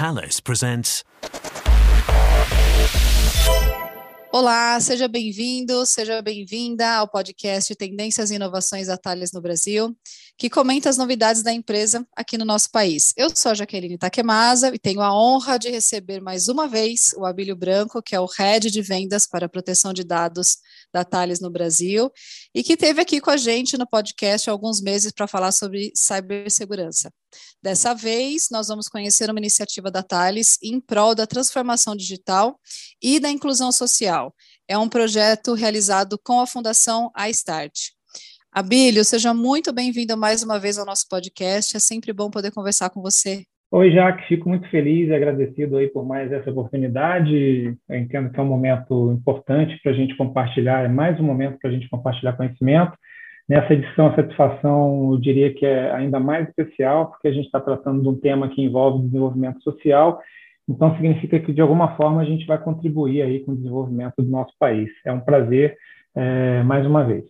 Thales presents. Olá, seja bem-vindo, seja bem-vinda ao podcast Tendências e Inovações da Thales no Brasil, que comenta as novidades da empresa aqui no nosso país. Eu sou a Jaqueline Takemasa e tenho a honra de receber mais uma vez o Abílio Branco, que é o Head de Vendas para Proteção de Dados da Thales no Brasil, e que esteve aqui com a gente no podcast há alguns meses para falar sobre cibersegurança. Dessa vez, nós vamos conhecer uma iniciativa da Thales em prol da transformação digital e da inclusão social. É um projeto realizado com a Fundação iStart. Abílio, seja muito bem-vindo mais uma vez ao nosso podcast. É sempre bom poder conversar com você. Oi, Jaque, fico muito feliz e agradecido aí por mais essa oportunidade. Eu entendo que é um momento importante para a gente compartilhar, é mais um momento para a gente compartilhar conhecimento. Nessa edição, a satisfação, eu diria que é ainda mais especial, porque a gente está tratando de um tema que envolve desenvolvimento social, então significa que, de alguma forma, a gente vai contribuir aí com o desenvolvimento do nosso país. É um prazer, é, mais uma vez.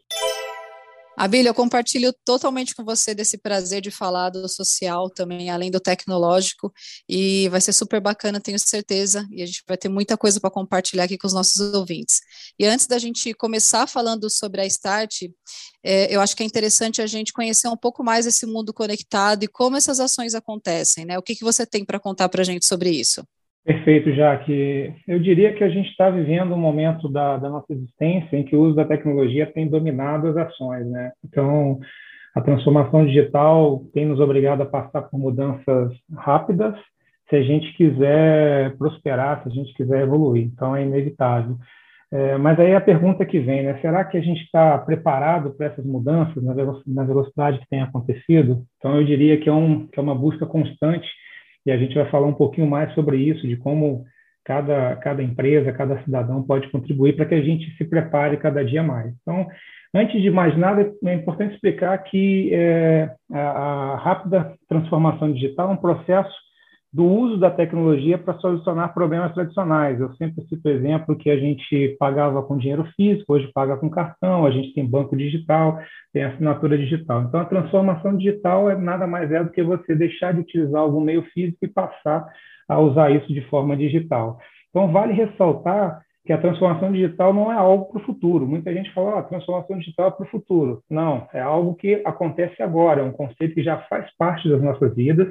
Abílio, eu compartilho totalmente com você desse prazer de falar do social também, além do tecnológico, e vai ser super bacana, tenho certeza, e a gente vai ter muita coisa para compartilhar aqui com os nossos ouvintes. E antes da gente começar falando sobre a Start, é, eu acho que é interessante a gente conhecer um pouco mais esse mundo conectado e como essas ações acontecem, né? O que, que você tem para contar para a gente sobre isso? Perfeito, Jaque. Eu diria que a gente está vivendo um momento da, da, nossa existência em que o uso da tecnologia tem dominado as ações, né? Então, a transformação digital tem nos obrigado a passar por mudanças rápidas se a gente quiser prosperar, se a gente quiser evoluir. Então, é inevitável. É, mas aí a pergunta que vem, né? Será que a gente está preparado para essas mudanças na velocidade que tem acontecido? Então, eu diria que é, um, que é uma busca constante e a gente vai falar um pouquinho mais sobre isso, de como cada, cada empresa, cada cidadão pode contribuir para que a gente se prepare cada dia mais. Então, antes de mais nada, é importante explicar que é, a, a rápida transformação digital é um processo do uso da tecnologia para solucionar problemas tradicionais. Eu sempre cito o exemplo que a gente pagava com dinheiro físico, hoje paga com cartão, a gente tem banco digital, tem assinatura digital. Então, a transformação digital é nada mais é do que você deixar de utilizar algum meio físico e passar a usar isso de forma digital. Então, vale ressaltar que a transformação digital não é algo para o futuro. Muita gente fala, oh, a transformação digital é para o futuro. Não, é algo que acontece agora, é um conceito que já faz parte das nossas vidas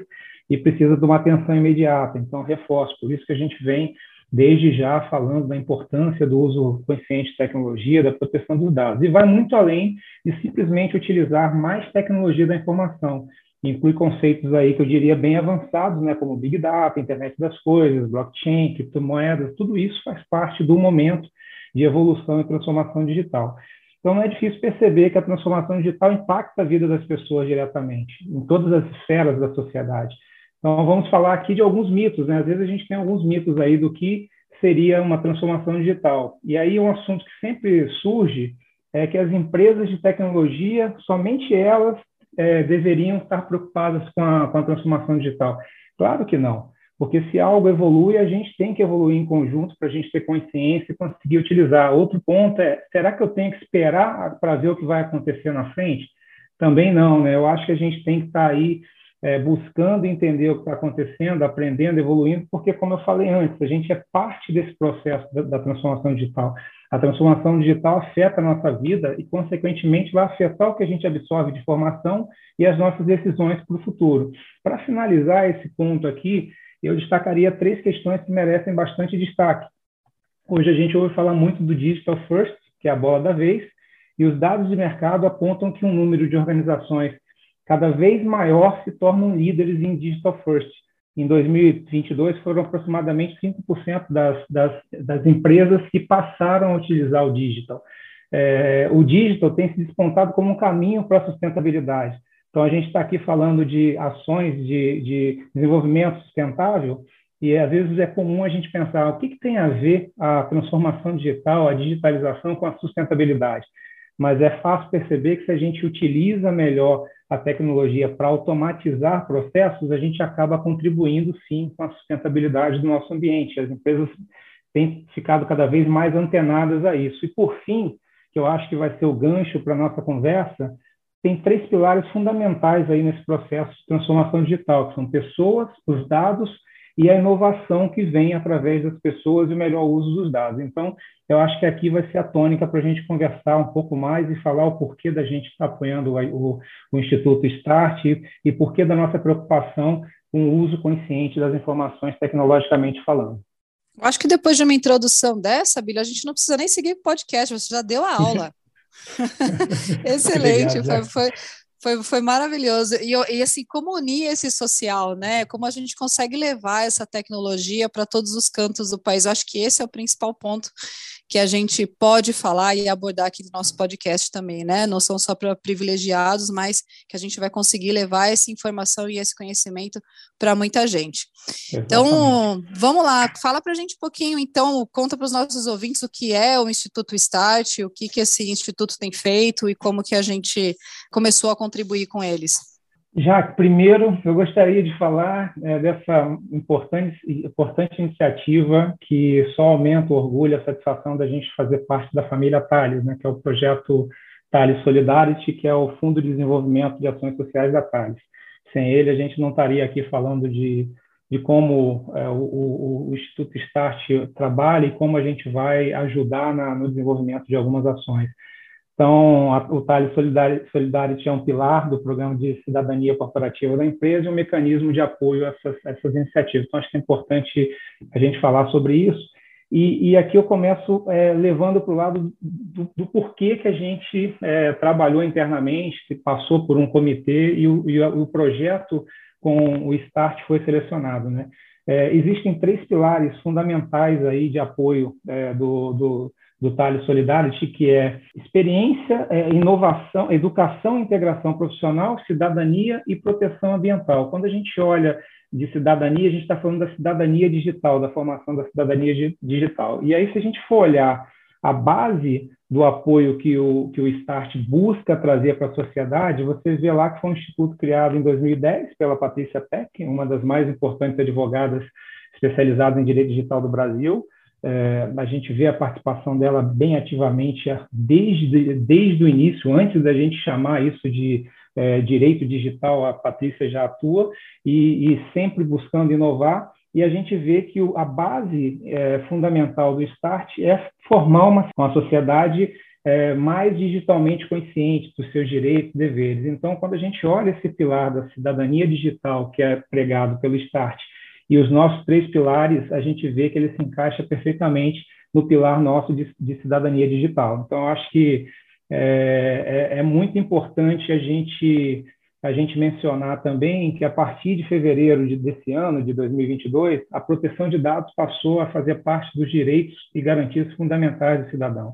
e precisa de uma atenção imediata. Então, reforço, por isso que a gente vem desde já falando da importância do uso consciente de tecnologia, da proteção dos dados. E vai muito além de simplesmente utilizar mais tecnologia da informação. Inclui conceitos aí que eu diria bem avançados, né, como Big Data, Internet das Coisas, blockchain, criptomoedas, tudo isso faz parte do momento de evolução e transformação digital. Então, não é difícil perceber que a transformação digital impacta a vida das pessoas diretamente, em todas as esferas da sociedade. Então, vamos falar aqui de alguns mitos, né? Às vezes a gente tem alguns mitos aí do que seria uma transformação digital. E aí um assunto que sempre surge é que as empresas de tecnologia, somente elas é, deveriam estar preocupadas com a, com a transformação digital. Claro que não, porque se algo evolui, a gente tem que evoluir em conjunto para a gente ter consciência e conseguir utilizar. Outro ponto é, será que eu tenho que esperar para ver o que vai acontecer na frente? Também não, né? Eu acho que a gente tem que estar aí é, buscando entender o que está acontecendo, aprendendo, evoluindo, porque, como eu falei antes, a gente é parte desse processo da, da, transformação digital. A transformação digital afeta a nossa vida e, consequentemente, vai afetar o que a gente absorve de informação e as nossas decisões para o futuro. Para finalizar esse ponto aqui, eu destacaria três questões que merecem bastante destaque. Hoje a gente ouve falar muito do Digital First, que é a bola da vez, e os dados de mercado apontam que um número de organizações cada vez maior se tornam líderes em digital first. Em 2022, foram aproximadamente 5% das, das, das, empresas que passaram a utilizar o digital. É, o digital tem se despontado como um caminho para a sustentabilidade. Então, a gente está aqui falando de ações de, de, desenvolvimento sustentável, e às vezes é comum a gente pensar o que, que tem a ver a transformação digital, a digitalização com a sustentabilidade. Mas é fácil perceber que se a gente utiliza melhor a tecnologia para automatizar processos, a gente acaba contribuindo sim com a sustentabilidade do nosso ambiente. As empresas têm ficado cada vez mais antenadas a isso. E por fim, que eu acho que vai ser o gancho para a nossa conversa, tem três pilares fundamentais aí nesse processo de transformação digital, que são pessoas, os dados e a inovação que vem através das pessoas e o melhor uso dos dados. Então, eu acho que aqui vai ser a tônica para a gente conversar um pouco mais e falar o porquê da gente estar tá apoiando o, o, Instituto START e, e porquê da nossa preocupação com o uso consciente das informações tecnologicamente falando. Acho que depois de uma introdução dessa, Billy, a gente não precisa nem seguir o podcast, você já deu a aula. Excelente, foi, foi, foi, foi maravilhoso. E, e, assim, como unir esse social, né? Como a gente consegue levar essa tecnologia para todos os cantos do país. Eu acho que esse é o principal ponto que a gente pode falar e abordar aqui no nosso podcast também, né? Não são só para privilegiados, mas que a gente vai conseguir levar essa informação e esse conhecimento para muita gente. Então, Exatamente. Então, vamos lá, fala para a gente um pouquinho, então, conta para os nossos ouvintes o que é o Instituto Start, o que, que esse instituto tem feito e como que a gente começou a contribuir com eles. Já, primeiro, eu gostaria de falar é, dessa importante, importante iniciativa que só aumenta o orgulho, a satisfação da gente fazer parte da família Thales, né, que é o projeto Thales Solidarity, que é o Fundo de Desenvolvimento de Ações Sociais da Thales. Sem ele, a gente não estaria aqui falando de, de como é, o, o, o, Instituto Start trabalha e como a gente vai ajudar na, no desenvolvimento de algumas ações. Então, a, o Thales Solidarity é um pilar do programa de cidadania corporativa da empresa e um mecanismo de apoio a essas, essas iniciativas. Então, acho que é importante a gente falar sobre isso. E, e aqui eu começo é, levando para o lado do, do, porquê que a gente é, trabalhou internamente, passou por um comitê e o, e o projeto com o START foi selecionado. Né? É, existem três pilares fundamentais aí de apoio é, do, do do Thales Solidarity, que é experiência, é, inovação, educação integração profissional, cidadania e proteção ambiental. Quando a gente olha de cidadania, a gente está falando da cidadania digital, da formação da cidadania digital. E aí, se a gente for olhar a base do apoio que o, que o START busca trazer para a sociedade, você vê lá que foi um instituto criado em 2010 pela Patrícia Peck, uma das mais importantes advogadas especializadas em direito digital do Brasil, é, a gente vê a participação dela bem ativamente desde, desde o início, antes da gente chamar isso de é, direito digital, a Patrícia já atua, e, e, sempre buscando inovar. E a gente vê que o, a base é, fundamental do START é formar uma, uma sociedade é, mais digitalmente consciente dos seus direitos e deveres. Então, quando a gente olha esse pilar da cidadania digital que é pregado pelo START e os nossos três pilares, a gente vê que ele se encaixa perfeitamente no pilar nosso de, de cidadania digital. Então, acho que é, é, é, muito importante a gente, a gente mencionar também que, a partir de fevereiro de, desse ano, de 2022, a proteção de dados passou a fazer parte dos direitos e garantias fundamentais do cidadão.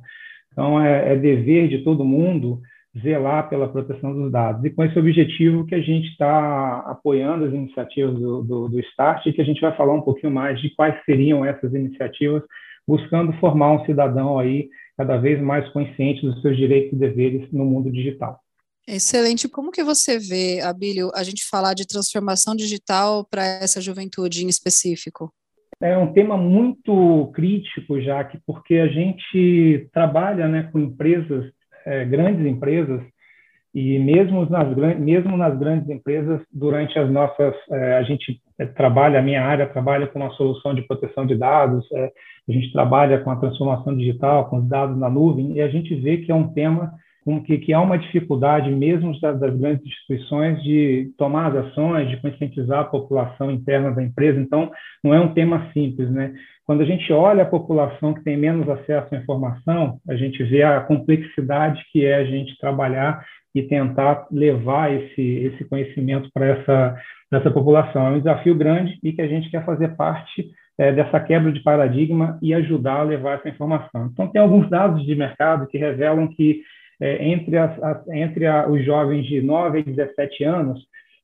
Então, é, é dever de todo mundo zelar pela proteção dos dados. E com esse objetivo que a gente está apoiando as iniciativas do, do, do START e que a gente vai falar um pouquinho mais de quais seriam essas iniciativas, buscando formar um cidadão aí cada vez mais consciente dos seus direitos e deveres no mundo digital. Excelente. Como que você vê, Abílio, a gente falar de transformação digital para essa juventude em específico? É um tema muito crítico, já que porque a gente trabalha né, com empresas é, grandes empresas e mesmo nas, mesmo nas grandes empresas, durante as nossas, é, a gente trabalha, a minha área trabalha com uma solução de proteção de dados, é, a gente trabalha com a transformação digital, com os dados na nuvem, e a gente vê que é um tema com que, que há uma dificuldade, mesmo das, das, grandes instituições, de tomar as ações, de conscientizar a população interna da empresa. Então, não é um tema simples, né? Quando a gente olha a população que tem menos acesso à informação, a gente vê a complexidade que é a gente trabalhar e tentar levar esse, esse conhecimento para essa, essa população. É um desafio grande e que a gente quer fazer parte é, dessa quebra de paradigma e ajudar a levar essa informação. Então, tem alguns dados de mercado que revelam que é, entre, as, as, entre a, os jovens de 9 a 17 anos,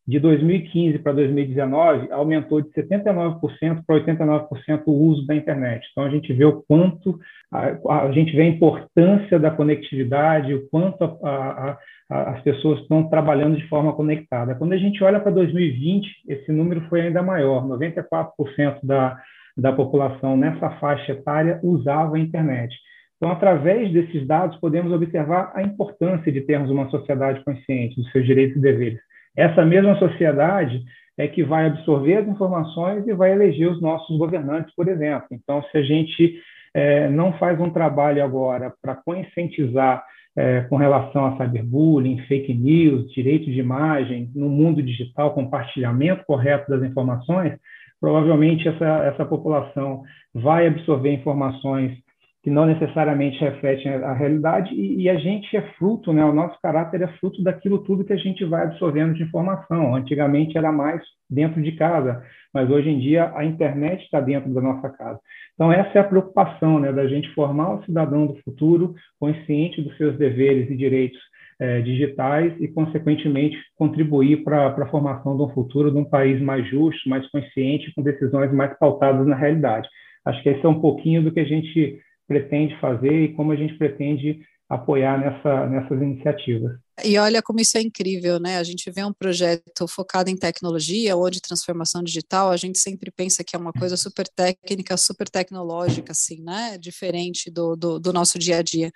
de 2015 para 2019, aumentou de 79% para 89% o uso da internet. Então, a gente vê o quanto, a, a gente vê a importância da conectividade, o quanto a, as pessoas estão trabalhando de forma conectada. Quando a gente olha para 2020, esse número foi ainda maior, 94% da, da população nessa faixa etária usava a internet. Então, através desses dados, podemos observar a importância de termos uma sociedade consciente dos seus direitos e deveres. Essa mesma sociedade é que vai absorver as informações e vai eleger os nossos governantes, por exemplo. Então, se a gente é, não faz um trabalho agora para conscientizar é, com relação a cyberbullying, fake news, direito de imagem, no mundo digital, compartilhamento correto das informações, provavelmente essa, essa população vai absorver informações que não necessariamente refletem a realidade, e, e, a gente é fruto, né, o nosso caráter é fruto daquilo tudo que a gente vai absorvendo de informação. Antigamente era mais dentro de casa, mas hoje em dia a internet está dentro da nossa casa. Então, essa é a preocupação né, da gente formar o cidadão do futuro consciente dos seus deveres e direitos é, digitais e, consequentemente, contribuir para a formação de um futuro de um país mais justo, mais consciente, com decisões mais pautadas na realidade. Acho que esse é um pouquinho do que a gente pretende fazer e como a gente pretende apoiar nessa, nessas iniciativas. E olha como isso é incrível, né? A gente vê um projeto focado em tecnologia ou de transformação digital, a gente sempre pensa que é uma coisa super técnica, super tecnológica, assim, né? Diferente do, do, do nosso dia a dia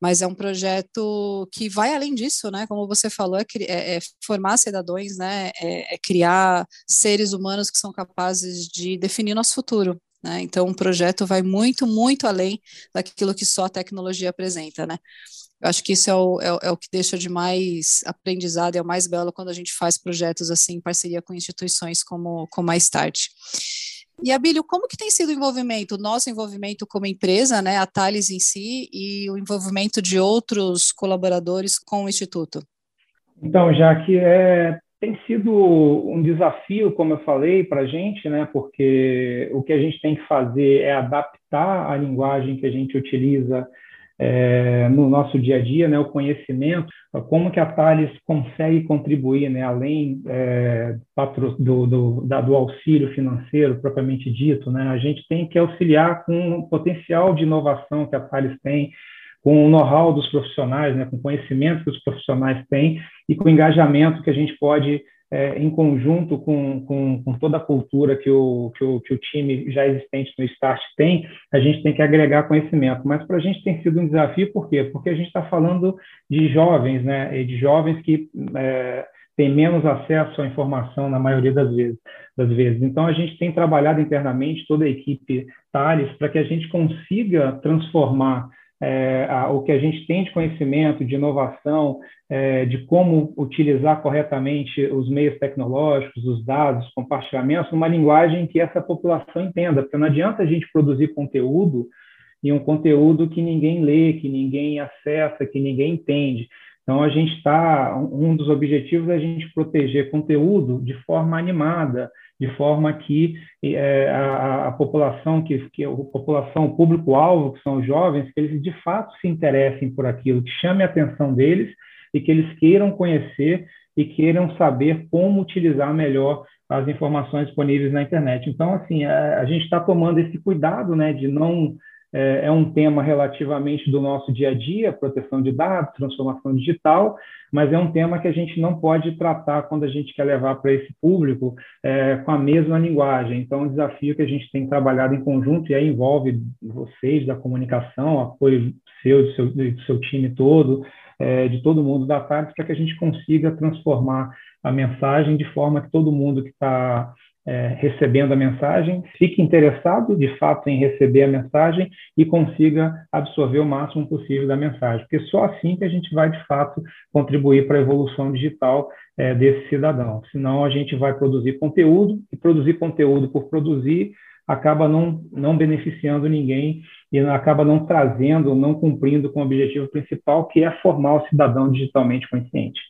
mas é um projeto que vai além disso, né? Como você falou, é, é, é formar cidadãos, né? É, é, criar seres humanos que são capazes de definir nosso futuro. Né? Então, o projeto vai muito, muito além daquilo que só a tecnologia apresenta, né? Eu acho que isso é o, é, é o que deixa de mais aprendizado é o mais belo quando a gente faz projetos assim em parceria com instituições como, como a Start. E, Abílio, como que tem sido o envolvimento, o nosso envolvimento como empresa, né, a Thales em si, e o envolvimento de outros colaboradores com o Instituto? Então, já que é, tem sido um desafio, como eu falei, para a gente, né? Porque o que a gente tem que fazer é adaptar a linguagem que a gente utiliza é, no nosso dia a dia, né? O conhecimento, como que a Thales consegue contribuir, né? Além é, do, do, da, do auxílio financeiro propriamente dito, né? A gente tem que auxiliar com o potencial de inovação que a Thales tem com o know-how dos profissionais, né, com o conhecimento que os profissionais têm e com o engajamento que a gente pode, é, em conjunto com, com, com, toda a cultura que o, que, o, que o time já existente no Start tem, a gente tem que agregar conhecimento. Mas para a gente tem sido um desafio, por quê? Porque a gente está falando de jovens, né, de jovens que é, têm menos acesso à informação na maioria das vezes. Das vezes. Então, a gente tem trabalhado internamente, toda a equipe Thales, para que a gente consiga transformar é, a, o que a gente tem de conhecimento, de inovação, é, de como utilizar corretamente os meios tecnológicos, os dados, compartilhamentos, numa linguagem que essa população entenda, porque não adianta a gente produzir conteúdo e um conteúdo que ninguém lê, que ninguém acessa, que ninguém entende. Então, a gente está, um dos objetivos é a gente proteger conteúdo de forma animada, de forma que é, a, a, população, que, que a população, o público-alvo, que são os jovens, que eles de fato se interessem por aquilo, que chame a atenção deles e que eles queiram conhecer e queiram saber como utilizar melhor as informações disponíveis na internet. Então, assim, a, a gente está tomando esse cuidado, né, de não é, é um tema relativamente do nosso dia a dia, proteção de dados, transformação digital, mas é um tema que a gente não pode tratar quando a gente quer levar para esse público é, com a mesma linguagem. Então, é um desafio que a gente tem trabalhado em conjunto e aí envolve vocês da comunicação, apoio seu, do seu, do seu time todo, é, de todo mundo da parte, para que a gente consiga transformar a mensagem de forma que todo mundo que está é, recebendo a mensagem, fique interessado de fato em receber a mensagem e consiga absorver o máximo possível da mensagem, porque só assim que a gente vai de fato contribuir para a evolução digital é, desse cidadão. Senão a gente vai produzir conteúdo e produzir conteúdo por produzir acaba não, não beneficiando ninguém e acaba não trazendo, não cumprindo com o objetivo principal, que é formar o cidadão digitalmente consciente.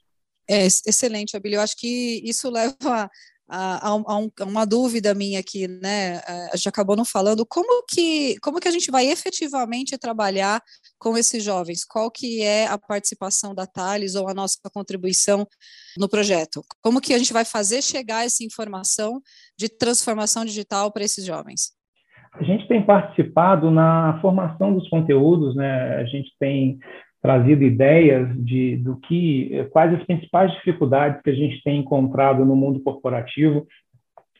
É, excelente, Abílio. Eu acho que isso leva a, a, um, a, uma dúvida minha aqui, né? A gente acabou não falando como que como que a gente vai efetivamente trabalhar com esses jovens? Qual que é a participação da Thales ou a nossa contribuição no projeto? Como que a gente vai fazer chegar essa informação de transformação digital para esses jovens? A gente tem participado na formação dos conteúdos, né? A gente tem trazido ideias de do que quais as principais dificuldades que a gente tem encontrado no mundo corporativo,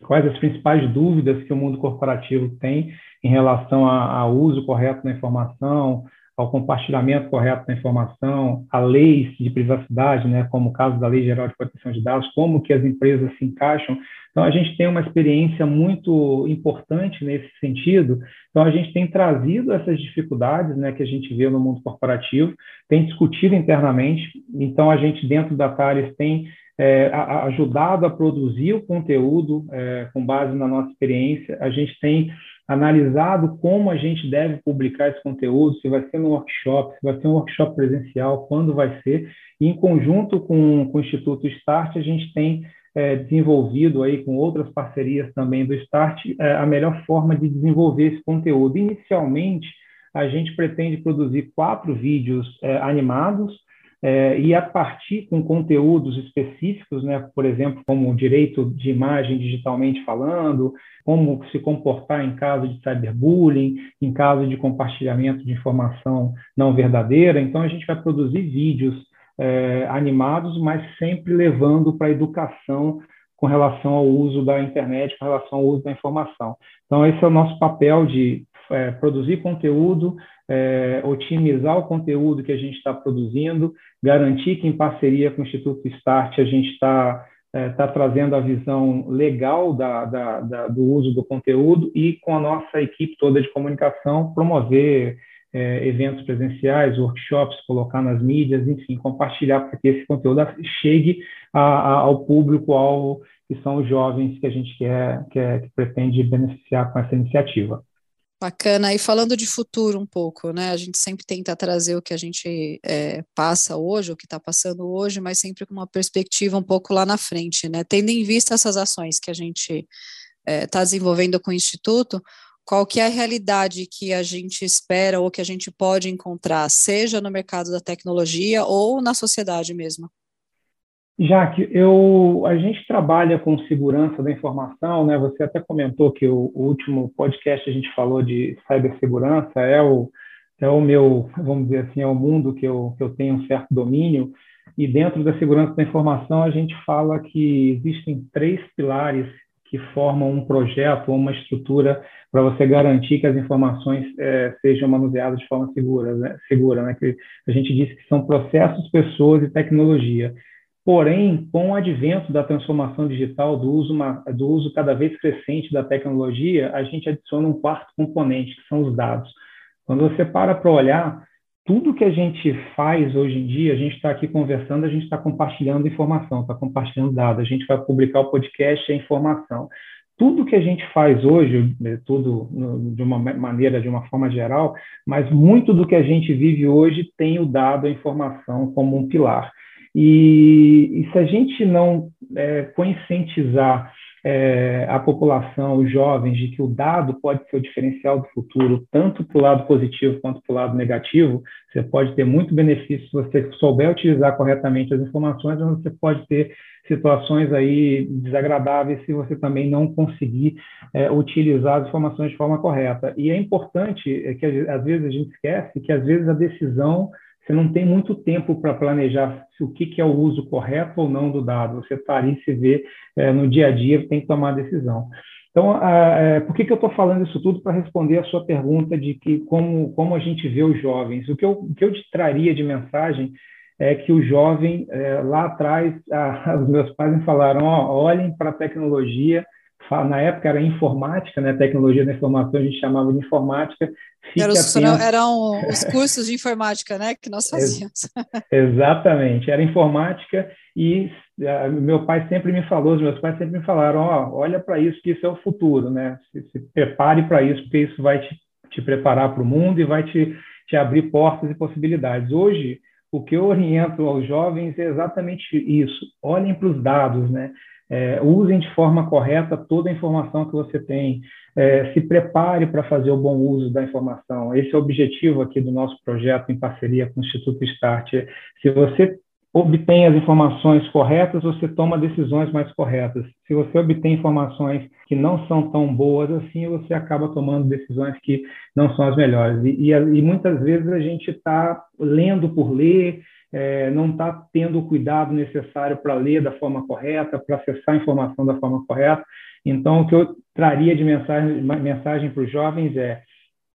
quais as principais dúvidas que o mundo corporativo tem em relação ao uso correto da informação, ao compartilhamento correto da informação, a leis de privacidade, né, como o caso da Lei Geral de Proteção de Dados, como que as empresas se encaixam. Então, a gente tem uma experiência muito importante nesse sentido. Então, a gente tem trazido essas dificuldades né, que a gente vê no mundo corporativo, tem discutido internamente. Então, a gente, dentro da Thales, tem é, ajudado a produzir o conteúdo é, com base na nossa experiência. A gente tem analisado como a gente deve publicar esse conteúdo, se vai ser no workshop, se vai ser um workshop presencial, quando vai ser. E, em conjunto com, com o Instituto Start, a gente tem é, desenvolvido aí com outras parcerias também do Start é, a melhor forma de desenvolver esse conteúdo. Inicialmente, a gente pretende produzir quatro vídeos é, animados é, e a partir com conteúdos específicos, né, por exemplo, como direito de imagem digitalmente falando, como se comportar em caso de cyberbullying, em caso de compartilhamento de informação não verdadeira. Então, a gente vai produzir vídeos é, animados, mas sempre levando para a educação com relação ao uso da internet, com relação ao uso da informação. Então, esse é o nosso papel de é, produzir conteúdo, é, otimizar o conteúdo que a gente está produzindo, garantir que, em parceria com o Instituto Start, a gente está é, tá trazendo a visão legal da, da, da, do uso do conteúdo e, com a nossa equipe toda de comunicação, promover é, eventos presenciais, workshops, colocar nas mídias, enfim, compartilhar para que esse conteúdo chegue a, a, ao público-alvo, que são os jovens que a gente quer, quer, que pretende beneficiar com essa iniciativa. Bacana. E falando de futuro um pouco, né? A gente sempre tenta trazer o que a gente é, passa hoje, o que está passando hoje, mas sempre com uma perspectiva um pouco lá na frente, né? Tendo em vista essas ações que a gente está é, desenvolvendo com o Instituto, qual que é a realidade que a gente espera ou que a gente pode encontrar, seja no mercado da tecnologia ou na sociedade mesmo? Jaque, eu, a gente trabalha com segurança da informação, né? Você até comentou que o, o, último podcast a gente falou de cibersegurança, é o, é o meu, vamos dizer assim, é o mundo que eu, que eu tenho um certo domínio. E dentro da segurança da informação, a gente fala que existem três pilares que formam um projeto ou uma estrutura para você garantir que as informações é, sejam manuseadas de forma segura, né? segura, né? Que a gente diz que são processos, pessoas e tecnologia. Porém, com o advento da transformação digital, do uso, do uso cada vez crescente da tecnologia, a gente adiciona um quarto componente, que são os dados. Quando você para para olhar, tudo que a gente faz hoje em dia, a gente está aqui conversando, a gente está compartilhando informação, está compartilhando dados, a gente vai publicar o podcast, a informação. Tudo que a gente faz hoje, né, tudo de uma maneira, de uma forma geral, mas muito do que a gente vive hoje tem o dado, a informação como um pilar. E, e se a gente não é, conscientizar é, a população, os jovens, de que o dado pode ser o diferencial do futuro, tanto para o lado positivo quanto para o lado negativo, você pode ter muito benefício se você souber utilizar corretamente as informações, mas você pode ter situações aí desagradáveis se você também não conseguir é, utilizar as informações de forma correta. E é importante é que às vezes a gente esquece que às vezes a decisão você não tem muito tempo para planejar o que, que, é o uso correto ou não do dado. Você está ali, se vê é, no dia a dia, tem que tomar a decisão. Então, a, é, por que, que eu estou falando isso tudo? Para responder a sua pergunta de que como, como a gente vê os jovens. O que eu, que eu te traria de mensagem é que o jovem, é, lá atrás, a, os meus pais me falaram, ó, olhem para a tecnologia, na época era informática, né? Tecnologia da informação a gente chamava de informática. Era os, eram os cursos de informática, né? Que nós fazíamos. Exatamente, era informática e uh, meu pai sempre me falou, os meus pais sempre me falaram, ó, oh, olha para isso que isso é o futuro, né? Se, se prepare para isso, porque isso vai te, te preparar para o mundo e vai te, te abrir portas e possibilidades. Hoje, o que eu oriento aos jovens é exatamente isso. Olhem para os dados, né? É, usem de forma correta toda a informação que você tem. É, se prepare para fazer o bom uso da informação. Esse é o objetivo aqui do nosso projeto em parceria com o Instituto Start. Se você obtém as informações corretas, você toma decisões mais corretas. Se você obtém informações que não são tão boas assim, você acaba tomando decisões que não são as melhores. E, e, e muitas vezes a gente está lendo por ler, é, não está tendo o cuidado necessário para ler da forma correta, para acessar a informação da forma correta. Então, o que eu traria de mensagem, mensagem para os jovens é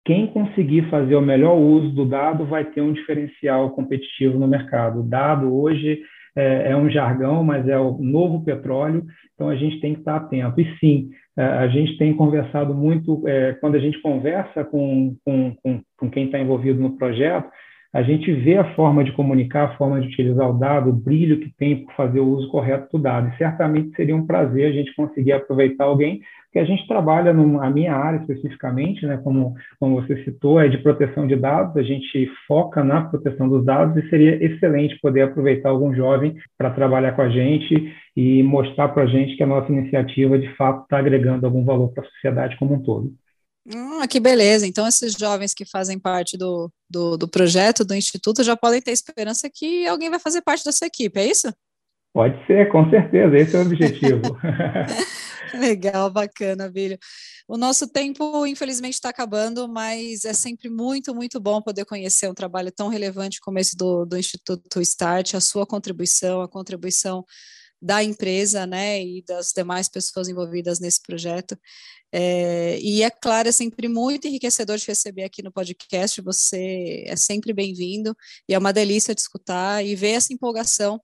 quem conseguir fazer o melhor uso do dado vai ter um diferencial competitivo no mercado. O dado hoje é, é, um jargão, mas é o novo petróleo, então a gente tem que estar atento. E sim, é, a gente tem conversado muito, é, quando a gente conversa com, com, com, com quem está envolvido no projeto, a gente vê a forma de comunicar, a forma de utilizar o dado, o brilho que tem por fazer o uso correto do dado. E certamente seria um prazer a gente conseguir aproveitar alguém que a gente trabalha na minha área especificamente, né, como, como você citou, é de proteção de dados, a gente foca na proteção dos dados e seria excelente poder aproveitar algum jovem para trabalhar com a gente e mostrar para a gente que a nossa iniciativa de fato está agregando algum valor para a sociedade como um todo. Ah, que beleza. Então, esses jovens que fazem parte do, do, do projeto, do Instituto, já podem ter esperança que alguém vai fazer parte da sua equipe, é isso? Pode ser, com certeza, esse é o objetivo. Legal, bacana, Bílio. O nosso tempo, infelizmente, está acabando, mas é sempre muito, muito bom poder conhecer um trabalho tão relevante como esse do, do Instituto Start, a sua contribuição, a contribuição da empresa, né, e das demais pessoas envolvidas nesse projeto. É, e é claro, é sempre muito enriquecedor de receber aqui no podcast. Você é sempre bem-vindo e é uma delícia de escutar e ver essa empolgação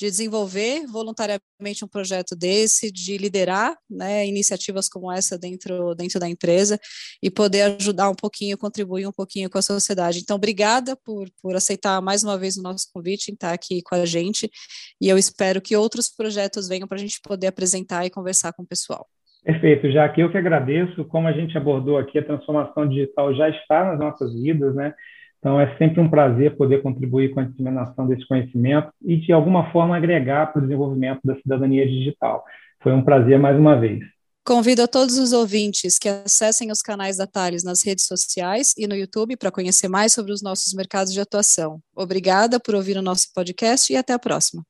de desenvolver voluntariamente um projeto desse, de liderar né, iniciativas como essa dentro, dentro da empresa e poder ajudar um pouquinho, contribuir um pouquinho com a sociedade. Então, obrigada por, por aceitar mais uma vez o nosso convite em estar aqui com a gente e eu espero que outros projetos venham para a gente poder apresentar e conversar com o pessoal. Perfeito, já que eu que agradeço, como a gente abordou aqui, a transformação digital já está nas nossas vidas, né? Então, é sempre um prazer poder contribuir com a disseminação desse conhecimento e, de alguma forma, agregar para o desenvolvimento da cidadania digital. Foi um prazer mais uma vez. Convido a todos os ouvintes que acessem os canais da Thales nas redes sociais e no YouTube para conhecer mais sobre os nossos mercados de atuação. Obrigada por ouvir o nosso podcast e até a próxima.